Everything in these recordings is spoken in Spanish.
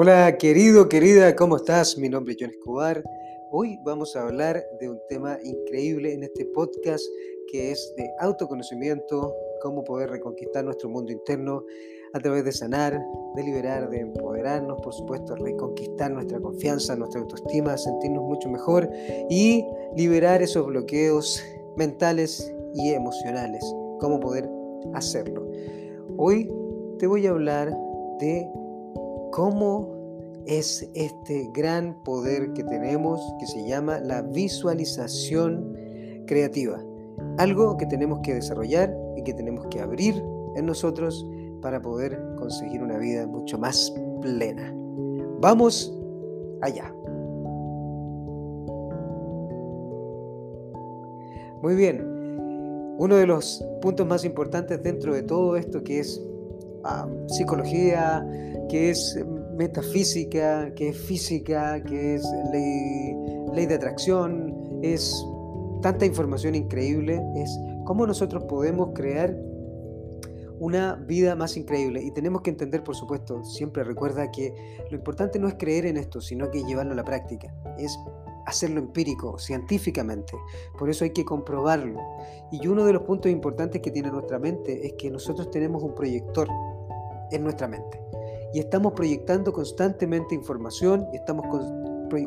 Hola querido, querida, ¿cómo estás? Mi nombre es John Escobar. Hoy vamos a hablar de un tema increíble en este podcast que es de autoconocimiento, cómo poder reconquistar nuestro mundo interno a través de sanar, de liberar, de empoderarnos, por supuesto, reconquistar nuestra confianza, nuestra autoestima, sentirnos mucho mejor y liberar esos bloqueos mentales y emocionales, cómo poder hacerlo. Hoy te voy a hablar de cómo es este gran poder que tenemos que se llama la visualización creativa. Algo que tenemos que desarrollar y que tenemos que abrir en nosotros para poder conseguir una vida mucho más plena. Vamos allá. Muy bien, uno de los puntos más importantes dentro de todo esto que es ah, psicología, que es metafísica, que es física, que es ley, ley de atracción, es tanta información increíble, es cómo nosotros podemos crear una vida más increíble. Y tenemos que entender, por supuesto, siempre recuerda que lo importante no es creer en esto, sino que llevarlo a la práctica. Es hacerlo empírico, científicamente. Por eso hay que comprobarlo. Y uno de los puntos importantes que tiene nuestra mente es que nosotros tenemos un proyector en nuestra mente. Y estamos proyectando constantemente información y estamos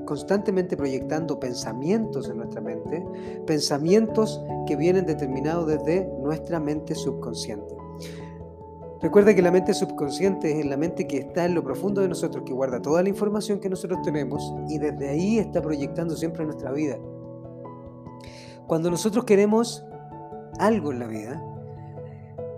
constantemente proyectando pensamientos en nuestra mente, pensamientos que vienen determinados desde nuestra mente subconsciente. Recuerda que la mente subconsciente es la mente que está en lo profundo de nosotros, que guarda toda la información que nosotros tenemos y desde ahí está proyectando siempre nuestra vida. Cuando nosotros queremos algo en la vida,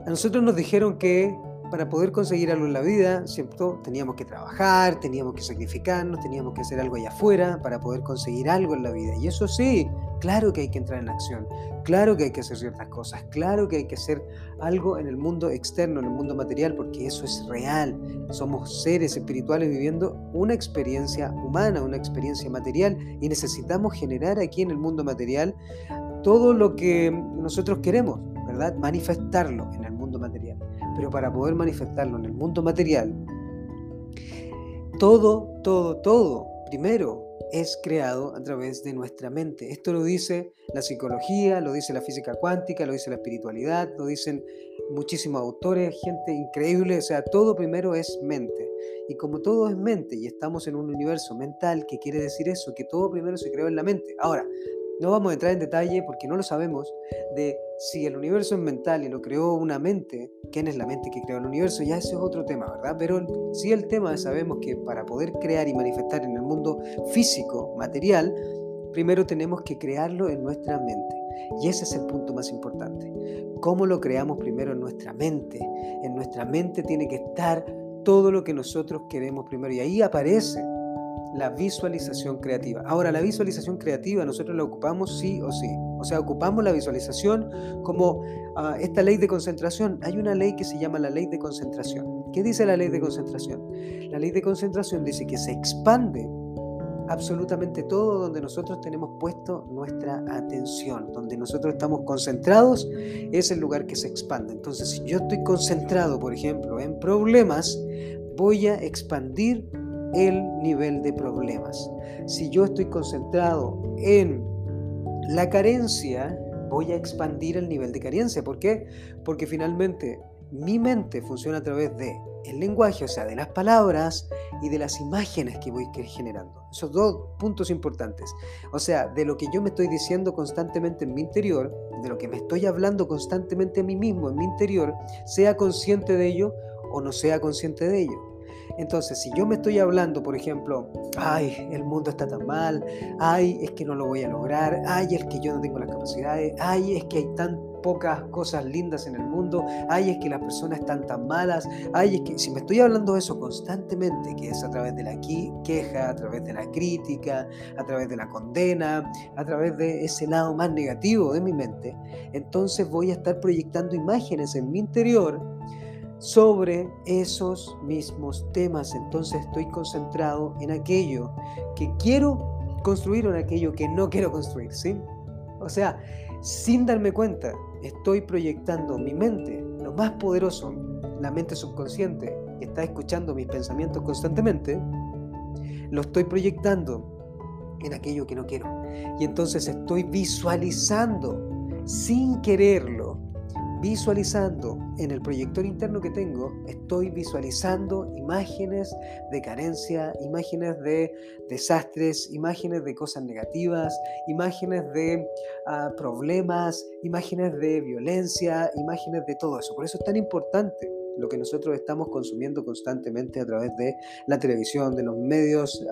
a nosotros nos dijeron que para poder conseguir algo en la vida, ¿cierto? Teníamos que trabajar, teníamos que sacrificarnos, teníamos que hacer algo allá afuera para poder conseguir algo en la vida. Y eso sí, claro que hay que entrar en acción, claro que hay que hacer ciertas cosas, claro que hay que hacer algo en el mundo externo, en el mundo material, porque eso es real. Somos seres espirituales viviendo una experiencia humana, una experiencia material, y necesitamos generar aquí en el mundo material todo lo que nosotros queremos, ¿verdad? Manifestarlo en el mundo. Pero para poder manifestarlo en el mundo material, todo, todo, todo, primero es creado a través de nuestra mente. Esto lo dice la psicología, lo dice la física cuántica, lo dice la espiritualidad, lo dicen muchísimos autores, gente increíble, o sea, todo primero es mente. Y como todo es mente y estamos en un universo mental, ¿qué quiere decir eso? Que todo primero se creó en la mente. Ahora, no vamos a entrar en detalle porque no lo sabemos de si el universo es mental y lo creó una mente, quién es la mente que creó el universo, ya ese es otro tema, ¿verdad? Pero sí el tema sabemos que para poder crear y manifestar en el mundo físico, material, primero tenemos que crearlo en nuestra mente. Y ese es el punto más importante. ¿Cómo lo creamos primero en nuestra mente? En nuestra mente tiene que estar todo lo que nosotros queremos primero. Y ahí aparece la visualización creativa. Ahora, la visualización creativa nosotros la ocupamos sí o sí. O sea, ocupamos la visualización como ah, esta ley de concentración. Hay una ley que se llama la ley de concentración. ¿Qué dice la ley de concentración? La ley de concentración dice que se expande absolutamente todo donde nosotros tenemos puesto nuestra atención, donde nosotros estamos concentrados, es el lugar que se expande. Entonces, si yo estoy concentrado, por ejemplo, en problemas, voy a expandir el nivel de problemas. Si yo estoy concentrado en la carencia, voy a expandir el nivel de carencia. ¿Por qué? Porque finalmente mi mente funciona a través de el lenguaje, o sea, de las palabras y de las imágenes que voy generando. Esos dos puntos importantes. O sea, de lo que yo me estoy diciendo constantemente en mi interior, de lo que me estoy hablando constantemente a mí mismo en mi interior, sea consciente de ello o no sea consciente de ello. Entonces, si yo me estoy hablando, por ejemplo, ay, el mundo está tan mal, ay, es que no lo voy a lograr, ay, es que yo no tengo las capacidades, ay, es que hay tan pocas cosas lindas en el mundo, ay, es que las personas están tan malas, ay, es que si me estoy hablando eso constantemente, que es a través de la queja, a través de la crítica, a través de la condena, a través de ese lado más negativo de mi mente, entonces voy a estar proyectando imágenes en mi interior sobre esos mismos temas. Entonces estoy concentrado en aquello que quiero construir o en aquello que no quiero construir, ¿sí? O sea, sin darme cuenta, estoy proyectando mi mente, lo más poderoso, la mente subconsciente, que está escuchando mis pensamientos constantemente, lo estoy proyectando en aquello que no quiero. Y entonces estoy visualizando sin quererlo visualizando en el proyector interno que tengo, estoy visualizando imágenes de carencia, imágenes de desastres, imágenes de cosas negativas, imágenes de ah, problemas, imágenes de violencia, imágenes de todo eso. Por eso es tan importante lo que nosotros estamos consumiendo constantemente a través de la televisión, de los medios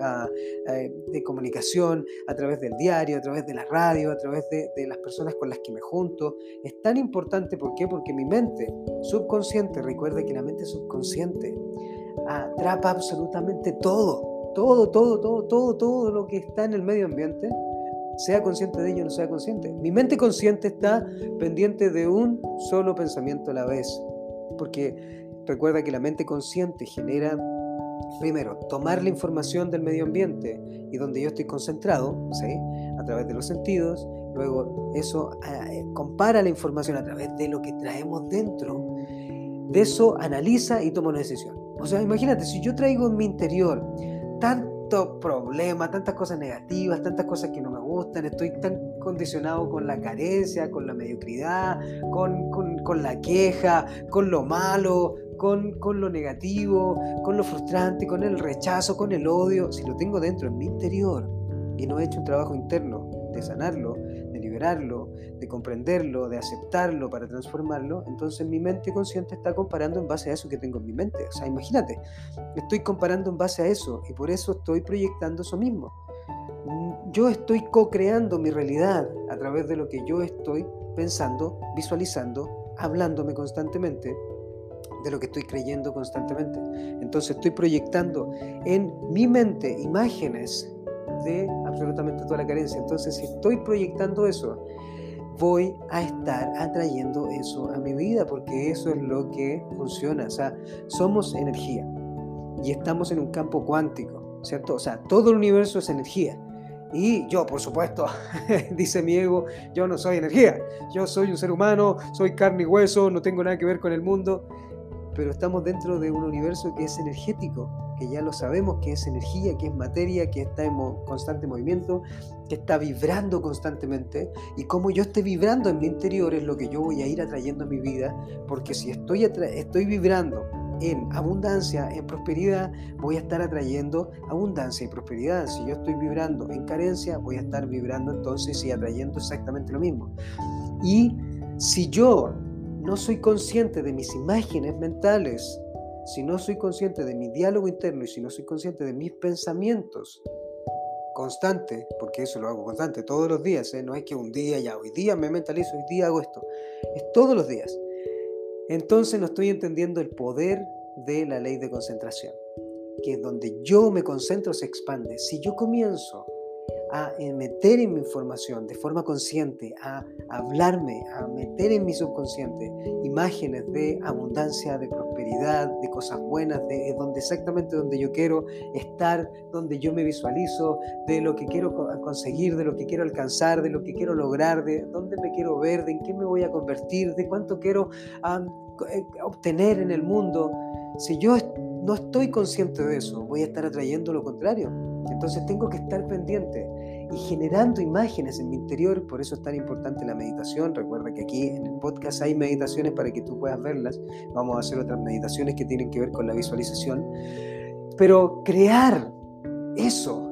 eh, de comunicación, a través del diario, a través de la radio, a través de, las personas con las que me junto. Es tan importante, ¿por qué? Porque mi mente subconsciente, recuerda que la mente subconsciente atrapa absolutamente todo, todo, todo, todo, todo, todo lo que está en el medio ambiente, sea consciente de ello o no sea consciente. Mi mente consciente está pendiente de un solo pensamiento a la vez porque recuerda que la mente consciente genera, primero, tomar la información del medio ambiente y donde yo estoy concentrado, ¿sí? a través de los sentidos, luego eso eh, compara la información a través de lo que traemos dentro, de eso analiza y toma una decisión. O sea, imagínate, si yo traigo en mi interior tanto problema, tantas cosas negativas, tantas cosas que no me gustan, estoy tan condicionado con la carencia, con la mediocridad, con, con, la queja, con lo malo, con, con, lo negativo, con lo frustrante, con el rechazo, con el odio, si lo tengo dentro, en mi interior, y no he hecho un trabajo interno de sanarlo, de liberarlo, de comprenderlo, de aceptarlo para transformarlo, entonces mi mente consciente está comparando en base a eso que tengo en mi mente. O sea, imagínate, estoy comparando en base a eso y por eso estoy proyectando eso mismo yo estoy co-creando mi realidad a través de lo que yo estoy pensando, visualizando, hablándome constantemente, de lo que estoy creyendo constantemente. Entonces estoy proyectando en mi mente imágenes de absolutamente toda la carencia. Entonces si estoy proyectando eso, voy a estar atrayendo eso a mi vida porque eso es lo que funciona. O sea, somos energía y estamos en un campo cuántico, ¿cierto? O sea, todo el universo es energía. Y yo, por supuesto, dice mi ego, yo no soy energía, yo soy un ser humano, soy carne y hueso, no tengo nada que ver con el mundo, pero estamos dentro de un universo que es energético, que ya lo sabemos, que es energía, que es materia, que está en constante movimiento, que está vibrando constantemente, y como yo esté vibrando en mi interior es lo que yo voy a ir atrayendo a mi vida, porque si estoy, estoy vibrando en abundancia, en prosperidad, voy a estar atrayendo abundancia y prosperidad. Si yo estoy vibrando en carencia, voy a estar vibrando entonces y atrayendo exactamente lo mismo. Y si yo no soy consciente de mis imágenes mentales, si no soy consciente de mi diálogo interno y si no soy consciente de mis pensamientos, constante, porque eso lo hago constante todos los días, ¿eh? no es que un día ya, hoy día me mentalizo, hoy día hago esto, es todos los días entonces no estoy entendiendo el poder de la ley de concentración, que es donde yo me concentro se expande. Si yo comienzo a meter en mi información de forma consciente, a hablarme, a meter en mi subconsciente imágenes de abundancia, de prosperidad, de cosas buenas, de donde exactamente donde yo quiero estar, donde yo me visualizo, de lo que quiero conseguir, de lo que quiero alcanzar, de lo que quiero lograr, de dónde me quiero ver, de en qué me voy a convertir, de cuánto quiero eh, obtener en el mundo. Si yo no estoy consciente de eso, voy a estar atrayendo lo contrario. Entonces tengo que estar pendiente y generando imágenes en mi interior. Por eso es tan importante la meditación. Recuerda que aquí en el podcast hay meditaciones para que tú puedas verlas. Vamos a hacer otras meditaciones que tienen que ver con la visualización. Pero crear eso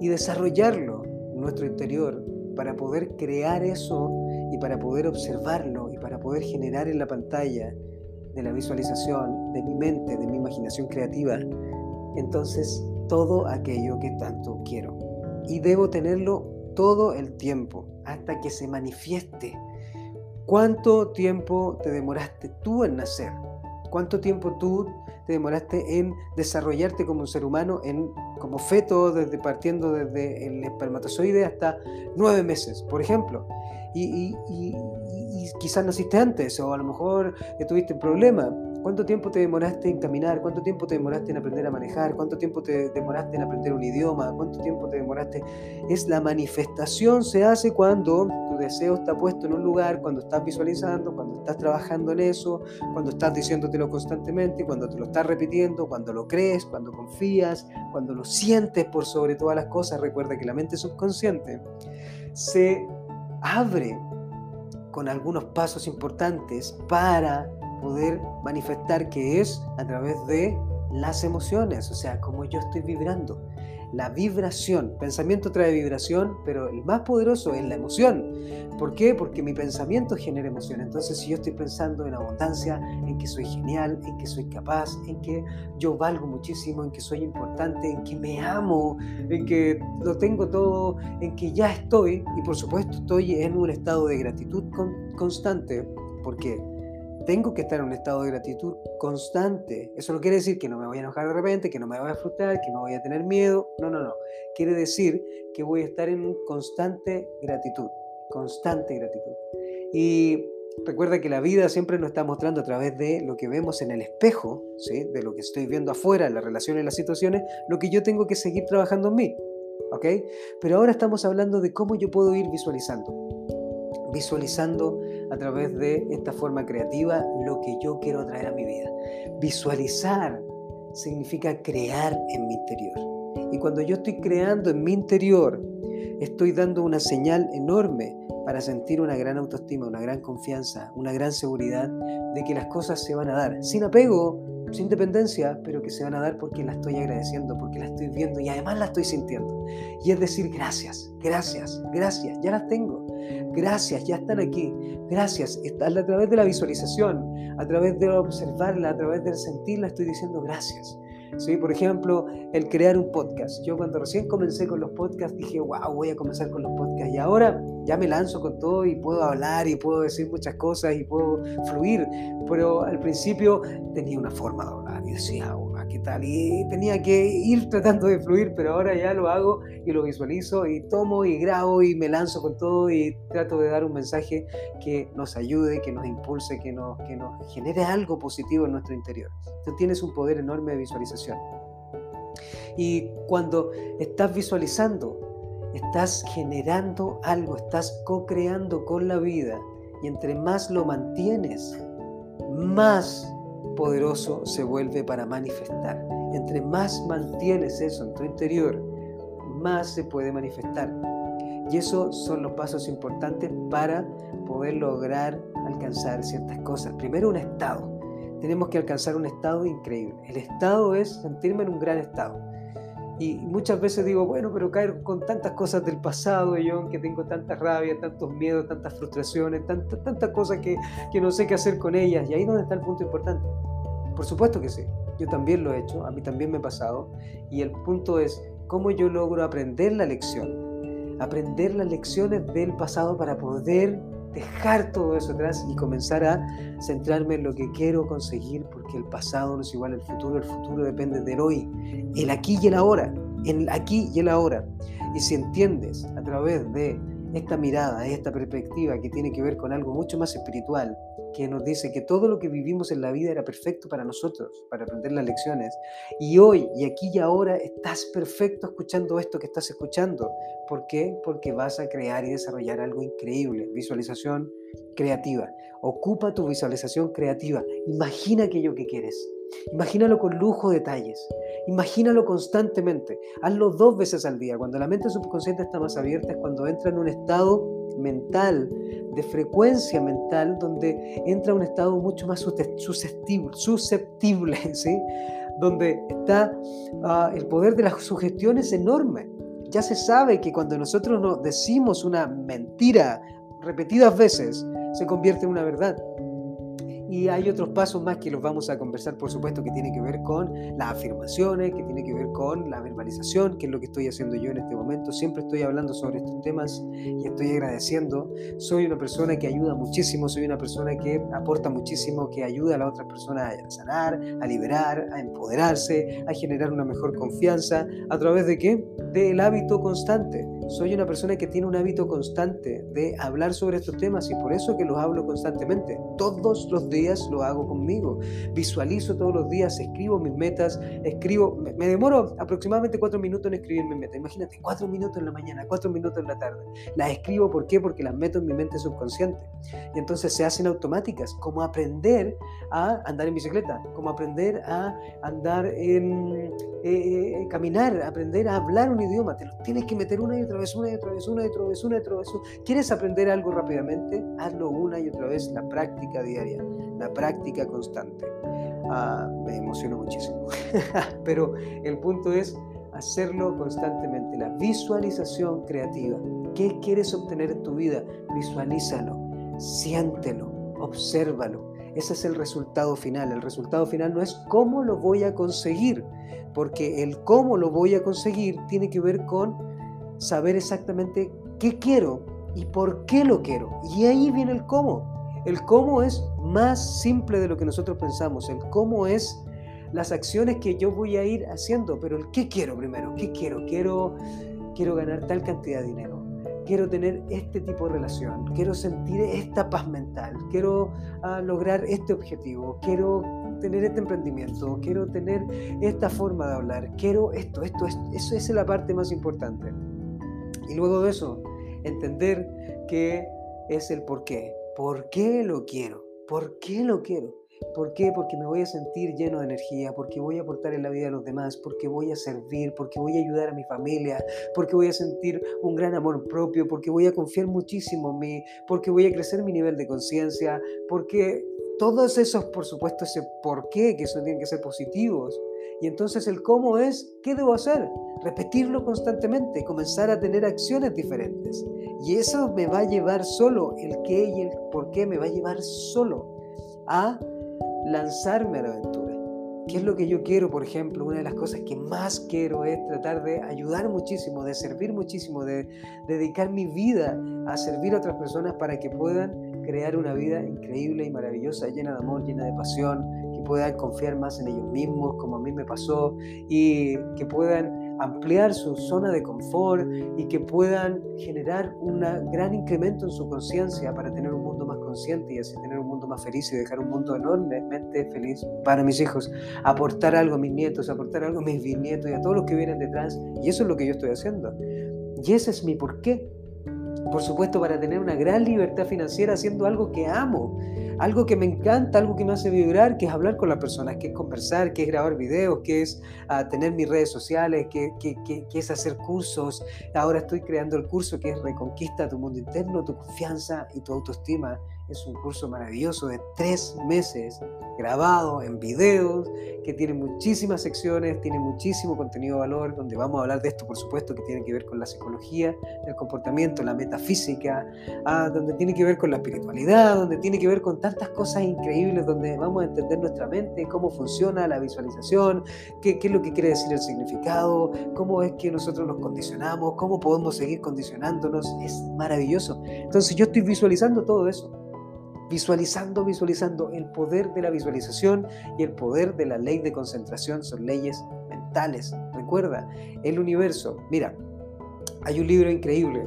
y desarrollarlo en nuestro interior para poder crear eso y para poder observarlo y para poder generar en la pantalla de la visualización, de mi mente, de mi imaginación creativa, entonces todo aquello que tanto quiero. Y debo tenerlo todo el tiempo, hasta que se manifieste. ¿Cuánto tiempo te demoraste tú en nacer? ¿Cuánto tiempo tú te demoraste en desarrollarte como un ser humano, en, como feto, desde, partiendo desde el espermatozoide hasta nueve meses, por ejemplo? y, quizás naciste antes o a lo mejor tuviste un problema. ¿Cuánto tiempo te demoraste en caminar? ¿Cuánto tiempo te demoraste en aprender a manejar? ¿Cuánto tiempo te demoraste en aprender un idioma? ¿Cuánto tiempo te demoraste? Es la manifestación se hace cuando tu deseo está puesto en un lugar, cuando estás visualizando, cuando estás trabajando en eso, cuando estás diciéndotelo constantemente, cuando te lo estás repitiendo, cuando lo crees, cuando confías, cuando lo sientes por sobre todas las cosas. Recuerda que la mente subconsciente se abre con algunos pasos importantes para poder manifestar que es a través de las emociones, o sea, como yo estoy vibrando. La vibración, pensamiento trae vibración, pero el más poderoso es la emoción. ¿Por qué? Porque mi pensamiento genera emoción. Entonces, si yo estoy pensando en abundancia, en que soy genial, en que soy capaz, en que yo valgo muchísimo, en que soy importante, en que me amo, en que lo tengo todo, en que ya estoy, y por supuesto estoy en un estado de gratitud constante, porque tengo que estar en un estado de gratitud constante. Eso no quiere decir que no me voy a enojar de repente, que no me voy a frustrar, que no voy a tener miedo. No, no, no. Quiere decir que voy a estar en constante gratitud, constante gratitud. Y recuerda que la vida siempre nos está mostrando a través de lo que vemos en el espejo, ¿sí? de lo que estoy viendo afuera, las relaciones, las situaciones, lo que yo tengo que seguir trabajando en mí. ¿ok? Pero ahora estamos hablando de cómo yo puedo ir visualizando visualizando a través de esta forma creativa lo que yo quiero traer a mi vida. Visualizar significa crear en mi interior. Y cuando yo estoy creando en mi interior, estoy dando una señal enorme para sentir una gran autoestima, una gran confianza, una gran seguridad de que las cosas se van a dar, sin apego, sin dependencia, pero que se van a dar porque la estoy agradeciendo, porque la estoy viendo y además la estoy sintiendo. Y es decir, gracias, gracias, gracias, ya las tengo. Gracias, ya están aquí. Gracias. A través de la visualización, a través de observarla, a través de sentirla, estoy diciendo gracias. ¿Sí? Por ejemplo, el crear un podcast. Yo cuando recién comencé con los podcasts dije, wow, voy a comenzar con los podcasts. Y ahora ya me lanzo con todo y puedo hablar y puedo decir muchas cosas y puedo fluir. Pero al principio tenía una forma de hablar y decía, ¿qué tal? Y tenía que ir tratando de fluir, pero ahora ya lo hago y lo visualizo y tomo y grabo y me lanzo con todo y trato de dar un mensaje que nos ayude, que nos impulse, que nos, que nos genere algo positivo en nuestro interior. Tú tienes un poder enorme de visualización. Y cuando estás visualizando, estás generando algo, estás co-creando con la vida. Y entre más lo mantienes, más poderoso se vuelve para manifestar. Entre más mantienes eso en tu interior, más se puede manifestar. Y esos son los pasos importantes para poder lograr alcanzar ciertas cosas. Primero un estado. Tenemos que alcanzar un estado increíble. El estado es sentirme en un gran estado. Y muchas veces digo, bueno, pero caer con tantas cosas del pasado, yo que tengo tanta rabia, tantos miedos, tantas frustraciones, tantas tanta cosas que, que no sé qué hacer con ellas. Y ahí es donde está el punto importante. Por supuesto que sí, yo también lo he hecho, a mí también me ha pasado. Y el punto es cómo yo logro aprender la lección, aprender las lecciones del pasado para poder dejar todo eso atrás y comenzar a centrarme en lo que quiero conseguir, porque el pasado no es igual al futuro, el futuro depende del hoy, el aquí y el ahora, el aquí y el ahora. Y si entiendes a través de esta mirada, esta perspectiva que tiene que ver con algo mucho más espiritual, que nos dice que todo lo que vivimos en la vida era perfecto para nosotros, para aprender las lecciones. Y hoy, y aquí y ahora, estás perfecto escuchando esto que estás escuchando. ¿Por qué? Porque vas a crear y desarrollar algo increíble. Visualización creativa. Ocupa tu visualización creativa. Imagina aquello que quieres. Imagínalo con lujo de detalles. Imagínalo constantemente. Hazlo dos veces al día. Cuando la mente subconsciente está más abierta es cuando entra en un estado mental, de frecuencia mental, donde entra un estado mucho más susceptible, susceptible ¿sí? donde está ah, el poder de las sugestiones enorme. Ya se sabe que cuando nosotros nos decimos una mentira repetidas veces, se convierte en una verdad. Y hay otros pasos más que los vamos a conversar, por supuesto, que tiene que ver con las afirmaciones, que tiene que ver con la verbalización, que es lo que estoy haciendo yo en este momento. Siempre estoy hablando sobre estos temas y estoy agradeciendo. Soy una persona que ayuda muchísimo, soy una persona que aporta muchísimo, que ayuda a las otras personas a sanar, a liberar, a empoderarse, a generar una mejor confianza. ¿A través de qué? Del hábito constante soy una persona que tiene un hábito constante de hablar sobre estos temas y por eso que los hablo constantemente. Todos los días lo hago conmigo. Visualizo todos los días, escribo mis metas, escribo, me, demoro aproximadamente cuatro minutos en escribir mis metas. Imagínate, cuatro minutos en la mañana, cuatro minutos en la tarde. Las escribo, ¿por qué? Porque las meto en mi mente subconsciente. Y entonces se hacen automáticas, como aprender a andar en bicicleta, como aprender a andar en eh, eh, caminar, aprender a hablar un idioma. Te lo tienes que meter una y otra vez, una y otra vez, una y otra vez, una y otra vez. ¿Quieres aprender algo rápidamente? Hazlo una y otra vez, la práctica diaria, la práctica constante. Ah, me emociono muchísimo. Pero el punto es hacerlo constantemente. La visualización creativa. ¿Qué quieres obtener en tu vida? Visualízalo, siéntelo, obsérvalo. Ese es el resultado final. El resultado final no es cómo lo voy a conseguir, porque el cómo lo voy a conseguir tiene que ver con saber exactamente qué quiero y por qué lo quiero. Y ahí viene el cómo. El cómo es más simple de lo que nosotros pensamos. El cómo es las acciones que yo voy a ir haciendo, pero el qué quiero primero. ¿Qué quiero? Quiero quiero ganar tal cantidad de dinero quiero tener este tipo de relación, quiero sentir esta paz mental, quiero ah, lograr este objetivo, quiero tener este emprendimiento, quiero tener esta forma de hablar, quiero esto, esto, esto. Eso es la parte más importante. Y luego de eso, entender que es el por qué. ¿Por qué lo quiero? ¿Por qué lo quiero? ¿Por qué? Porque me voy a sentir lleno de energía, porque voy a aportar en la vida de los demás, porque voy a servir, porque voy a ayudar a mi familia, porque voy a sentir un gran amor propio, porque voy a confiar muchísimo en mí, porque voy a crecer mi nivel de conciencia, porque todos esos, por supuesto, ese por qué, que eso tienen que ser positivos. Y entonces el cómo es, ¿qué debo hacer? Repetirlo constantemente, comenzar a tener acciones diferentes. Y eso me va a llevar solo, el qué y el por qué me va a llevar solo a lanzarme a la aventura. ¿Qué es lo que yo quiero, por ejemplo? Una de las cosas que más quiero es tratar de ayudar muchísimo, de servir muchísimo, de dedicar mi vida a servir a otras personas para que puedan crear una vida increíble y maravillosa, llena de amor, llena de pasión, puedan confiar más en ellos mismos, como a mí me pasó, y que puedan ampliar su zona de confort y que puedan generar un gran incremento en su conciencia para tener un mundo más consciente y así tener un mundo más feliz y dejar un mundo enormemente feliz para mis hijos, aportar algo a mis nietos, aportar algo a mis bisnietos y a todos los que vienen detrás. Y eso es lo que yo estoy haciendo. Y ese es mi porqué. Por supuesto, para tener una gran libertad financiera haciendo algo que amo, algo que me encanta, algo que me hace vibrar, que es hablar con las personas, que es conversar, que es grabar videos, que es ah, tener mis redes sociales, que, que, que, es hacer cursos. Ahora estoy creando el curso que es Reconquista tu mundo interno, tu confianza y tu autoestima. Es un curso maravilloso de tres meses, grabado en videos, que tiene muchísimas secciones, tiene muchísimo contenido de valor, donde vamos a hablar de esto, por supuesto, que tiene que ver con la psicología del comportamiento, la metafísica, ah, donde tiene que ver con la espiritualidad, donde tiene que ver con tantas cosas increíbles, donde vamos a entender nuestra mente, cómo funciona la visualización, qué, qué es lo que quiere decir el significado, cómo es que nosotros nos condicionamos, cómo podemos seguir condicionándonos. Es maravilloso. Entonces yo estoy visualizando todo eso visualizando, visualizando. El poder de la visualización y el poder de la ley de concentración son leyes mentales. Recuerda, el universo, mira, hay un libro increíble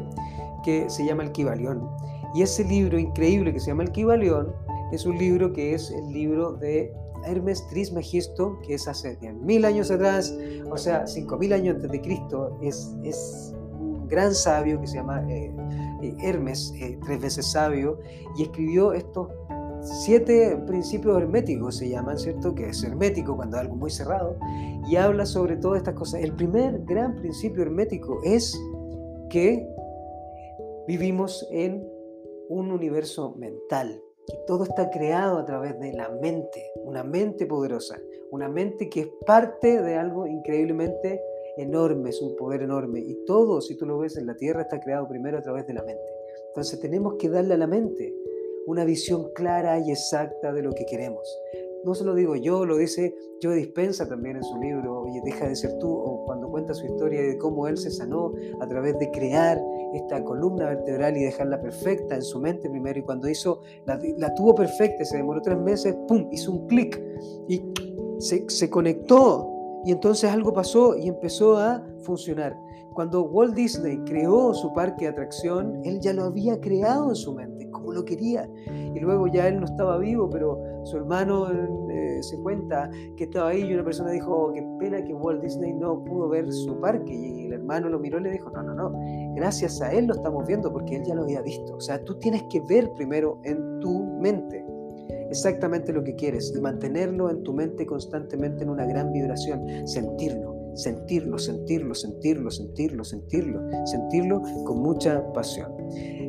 que se llama El Kibalión. Y ese libro increíble que se llama El Kibalión es un libro que es el libro de Hermes Trismegisto, que es hace 10.000 años atrás, o sea, 5.000 años antes de Cristo, es, es un gran sabio que se llama eh, eh, Hermes, eh, tres veces sabio, y escribió estos siete principios herméticos, se llaman, ¿cierto? Que es hermético cuando es algo muy cerrado, y habla sobre todas estas cosas. El primer gran principio hermético es que vivimos en un universo mental, que todo está creado a través de la mente, una mente poderosa, una mente que es parte de algo increíblemente enorme, es un poder enorme. Y todo, si tú lo ves en la tierra, está creado primero a través de la mente. Entonces tenemos que darle a la mente una visión clara y exacta de lo que queremos. No se lo digo yo, lo dice Joe Dispensa también en su libro, Oye, deja de ser tú, o cuando cuenta su historia de cómo él se sanó a través de crear esta columna vertebral y dejarla perfecta en su mente primero. Y cuando hizo, la, tuvo perfecta, se demoró tres meses, ¡pum! Hizo un clic y se conectó y entonces algo pasó y empezó a funcionar. Cuando Walt Disney creó su parque de atracción, él ya lo había creado en su mente, como lo quería. Y luego ya él no estaba vivo, pero su hermano eh, se cuenta que estaba ahí y una persona dijo, oh, qué pena que Walt Disney no pudo ver su parque. Y el hermano lo miró y le dijo, no, no, no, gracias a él lo estamos viendo porque él ya lo había visto. O sea, tú tienes que ver primero en tu mente exactamente lo que quieres y mantenerlo en tu mente constantemente en una gran vibración, sentirlo, sentirlo, sentirlo, sentirlo, sentirlo, sentirlo, sentirlo con mucha pasión.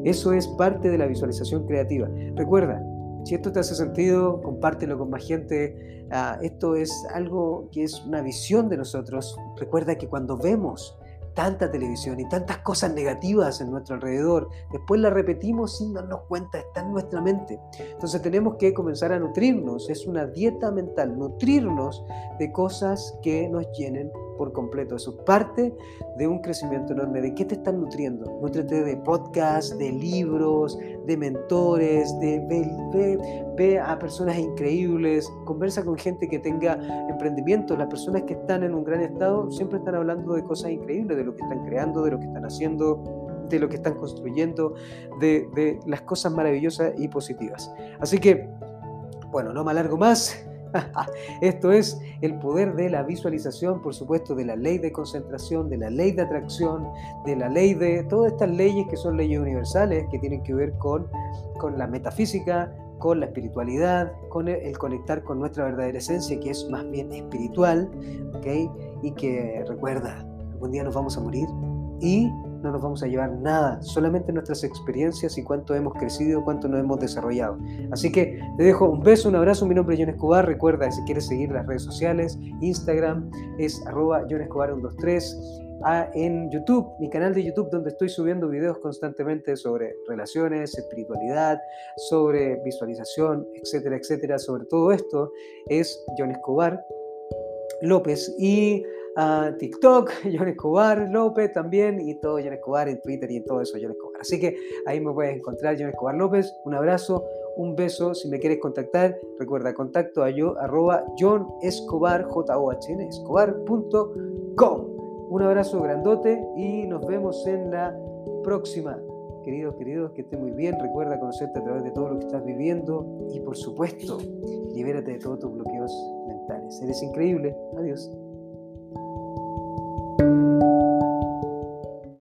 Eso es parte de la visualización creativa. Recuerda, si esto te hace sentido, compártelo con más gente. Ah, esto es algo que es una visión de nosotros. Recuerda que cuando vemos tanta televisión y tantas cosas negativas en nuestro alrededor, después las repetimos sin darnos cuenta, está en nuestra mente. Entonces tenemos que comenzar a nutrirnos, es una dieta mental, nutrirnos de cosas que nos llenen por completo. Eso es parte de un crecimiento enorme. ¿De qué te están nutriendo? Nutrete de podcasts, de libros, de mentores, de ve, a personas increíbles, conversa con gente que tenga emprendimiento. Las personas que están en un gran estado siempre están hablando de cosas increíbles, de lo que están creando, de lo que están haciendo, de lo que están construyendo, de, de las cosas maravillosas y positivas. Así que, bueno, no me alargo más. Esto es el poder de la visualización, por supuesto, de la ley de concentración, de la ley de atracción, de la ley de todas estas leyes que son leyes universales que tienen que ver con, con la metafísica, con la espiritualidad, con el, conectar con nuestra verdadera esencia, que es más bien espiritual, Y que recuerda, algún día nos vamos a morir y no nos vamos a llevar nada, solamente nuestras experiencias y cuánto hemos crecido, cuánto nos hemos desarrollado. Así que te dejo un beso, un abrazo, mi nombre es John Escobar, recuerda si quieres seguir las redes sociales, Instagram es arroba John Escobar 123, ah, en YouTube, mi canal de YouTube donde estoy subiendo videos constantemente sobre relaciones, espiritualidad, sobre visualización, etcétera, etcétera, sobre todo esto es John Escobar López. Y a TikTok, John Escobar López también, y todo John Escobar en Twitter y en todo eso John Escobar. Así que ahí me puedes encontrar John Escobar López. Un abrazo, un beso. Si me quieres contactar, recuerda contacto a yo, arroba John Escobar, j o h n escobar.com. Un abrazo grandote y nos vemos en la próxima. Queridos, queridos, que estén muy bien. Recuerda conocerte a través de todo lo que estás viviendo y por supuesto, libérate de todos tus bloqueos mentales. Eres increíble. Adiós. thank you